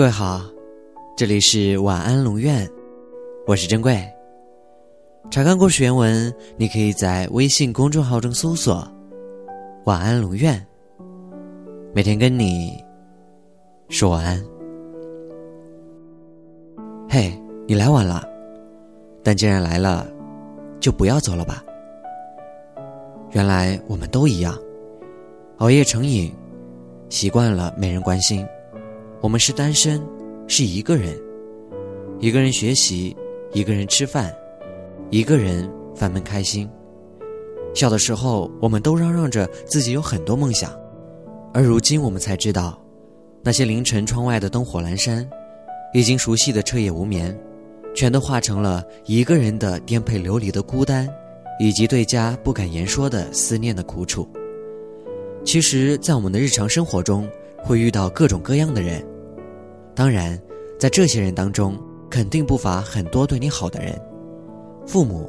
各位好，这里是晚安龙院，我是珍贵。查看故事原文，你可以在微信公众号中搜索“晚安龙院”，每天跟你说晚安。嘿，你来晚了，但既然来了，就不要走了吧。原来我们都一样，熬夜成瘾，习惯了没人关心。我们是单身，是一个人，一个人学习，一个人吃饭，一个人烦闷开心。小的时候，我们都嚷嚷着自己有很多梦想，而如今我们才知道，那些凌晨窗外的灯火阑珊，已经熟悉的彻夜无眠，全都化成了一个人的颠沛流离的孤单。以及对家不敢言说的思念的苦楚。其实，在我们的日常生活中，会遇到各种各样的人。当然，在这些人当中，肯定不乏很多对你好的人，父母、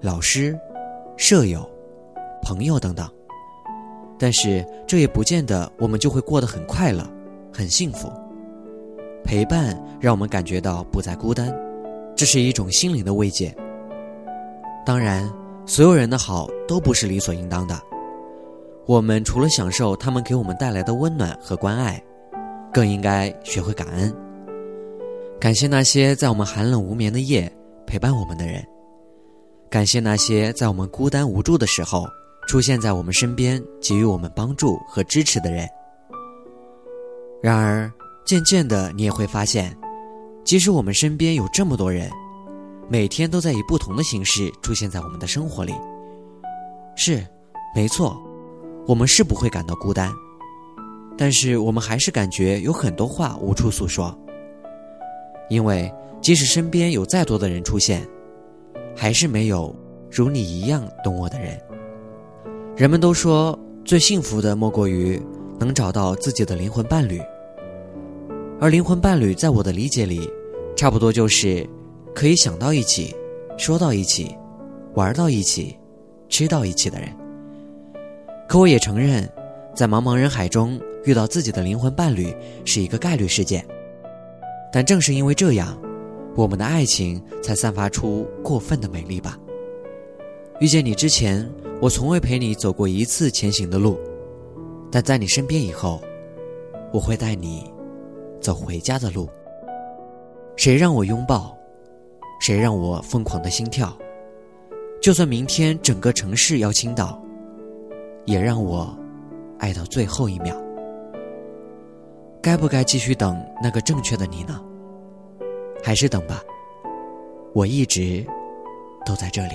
老师、舍友、朋友等等。但是，这也不见得我们就会过得很快乐、很幸福。陪伴让我们感觉到不再孤单，这是一种心灵的慰藉。当然。所有人的好都不是理所应当的，我们除了享受他们给我们带来的温暖和关爱，更应该学会感恩。感谢那些在我们寒冷无眠的夜陪伴我们的人，感谢那些在我们孤单无助的时候出现在我们身边给予我们帮助和支持的人。然而，渐渐的，你也会发现，即使我们身边有这么多人。每天都在以不同的形式出现在我们的生活里。是，没错，我们是不会感到孤单，但是我们还是感觉有很多话无处诉说。因为即使身边有再多的人出现，还是没有如你一样懂我的人。人们都说最幸福的莫过于能找到自己的灵魂伴侣，而灵魂伴侣在我的理解里，差不多就是。可以想到一起，说到一起，玩到一起，吃到一起的人。可我也承认，在茫茫人海中遇到自己的灵魂伴侣是一个概率事件。但正是因为这样，我们的爱情才散发出过分的美丽吧。遇见你之前，我从未陪你走过一次前行的路，但在你身边以后，我会带你走回家的路。谁让我拥抱？谁让我疯狂的心跳？就算明天整个城市要倾倒，也让我爱到最后一秒。该不该继续等那个正确的你呢？还是等吧，我一直都在这里。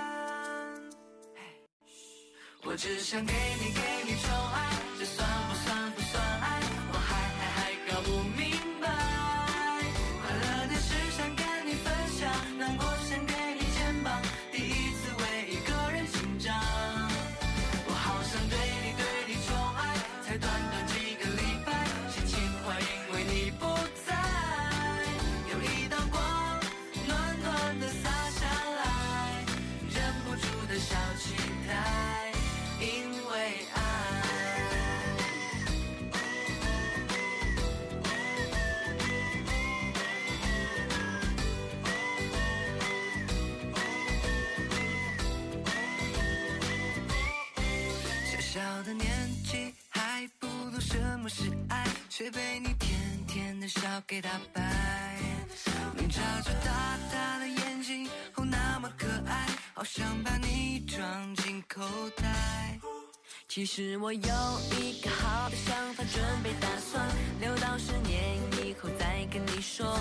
我只想给你，给你宠爱，给打败。你眨着大大的眼睛，哦，那么可爱。好想把你装进口袋。其实我有一个好的想法，准备打算留到十年以后再跟你说。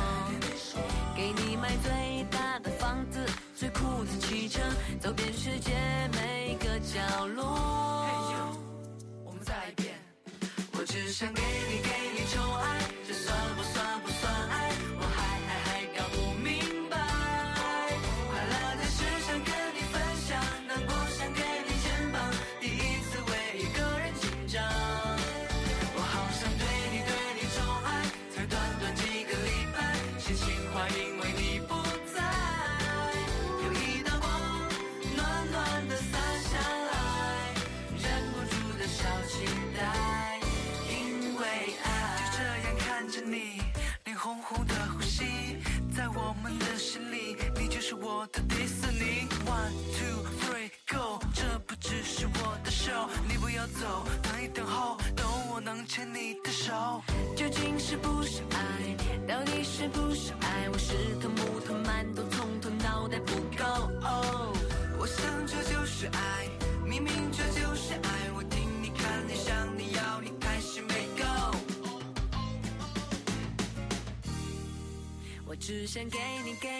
给你买最大的房子，最酷的汽车，走遍世界我的迪士尼。One two three go，这不只是我的 show，你不要走，等一等候，等我能牵你的手。究竟是不是爱？到底是不是爱？我是头木头馒头，从头脑袋不够。哦，我想这就是爱，明明这就是爱。我听你看你想你要你开始没够。我只想给你给